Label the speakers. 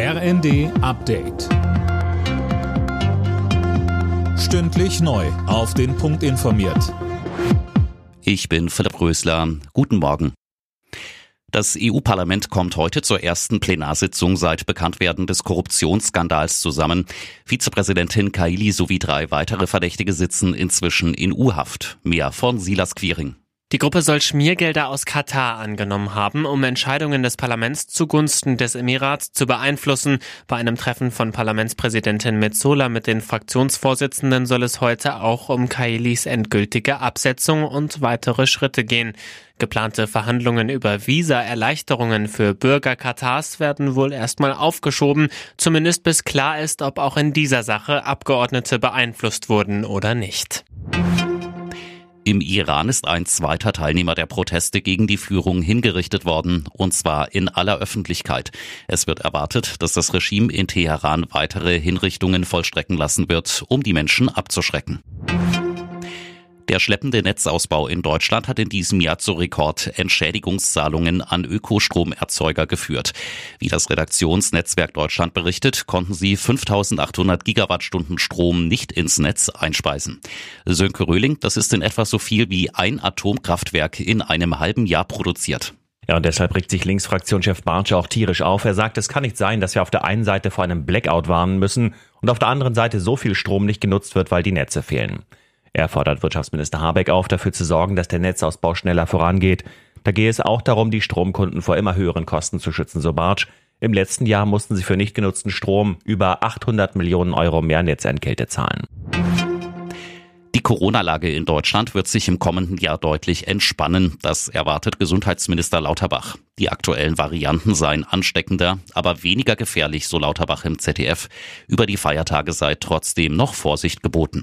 Speaker 1: RND Update. Stündlich neu. Auf den Punkt informiert.
Speaker 2: Ich bin Philipp Rösler. Guten Morgen. Das EU-Parlament kommt heute zur ersten Plenarsitzung seit Bekanntwerden des Korruptionsskandals zusammen. Vizepräsidentin Kaili sowie drei weitere Verdächtige sitzen inzwischen in U-Haft. Mehr von Silas Quiring.
Speaker 3: Die Gruppe soll Schmiergelder aus Katar angenommen haben, um Entscheidungen des Parlaments zugunsten des Emirats zu beeinflussen. Bei einem Treffen von Parlamentspräsidentin Metzola mit den Fraktionsvorsitzenden soll es heute auch um Kailis endgültige Absetzung und weitere Schritte gehen. Geplante Verhandlungen über Visa-Erleichterungen für Bürger Katars werden wohl erstmal aufgeschoben, zumindest bis klar ist, ob auch in dieser Sache Abgeordnete beeinflusst wurden oder nicht.
Speaker 2: Im Iran ist ein zweiter Teilnehmer der Proteste gegen die Führung hingerichtet worden, und zwar in aller Öffentlichkeit. Es wird erwartet, dass das Regime in Teheran weitere Hinrichtungen vollstrecken lassen wird, um die Menschen abzuschrecken. Der schleppende Netzausbau in Deutschland hat in diesem Jahr zu Rekordentschädigungszahlungen an Ökostromerzeuger geführt. Wie das Redaktionsnetzwerk Deutschland berichtet, konnten sie 5800 Gigawattstunden Strom nicht ins Netz einspeisen. Sönke Röhling, das ist in etwa so viel wie ein Atomkraftwerk in einem halben Jahr produziert.
Speaker 4: Ja, und deshalb regt sich Linksfraktionschef Bartsch auch tierisch auf. Er sagt, es kann nicht sein, dass wir auf der einen Seite vor einem Blackout warnen müssen und auf der anderen Seite so viel Strom nicht genutzt wird, weil die Netze fehlen. Er fordert Wirtschaftsminister Habeck auf, dafür zu sorgen, dass der Netzausbau schneller vorangeht. Da gehe es auch darum, die Stromkunden vor immer höheren Kosten zu schützen, so Bartsch. Im letzten Jahr mussten sie für nicht genutzten Strom über 800 Millionen Euro mehr Netzentgelte zahlen.
Speaker 2: Die Corona-Lage in Deutschland wird sich im kommenden Jahr deutlich entspannen. Das erwartet Gesundheitsminister Lauterbach. Die aktuellen Varianten seien ansteckender, aber weniger gefährlich, so Lauterbach im ZDF. Über die Feiertage sei trotzdem noch Vorsicht geboten.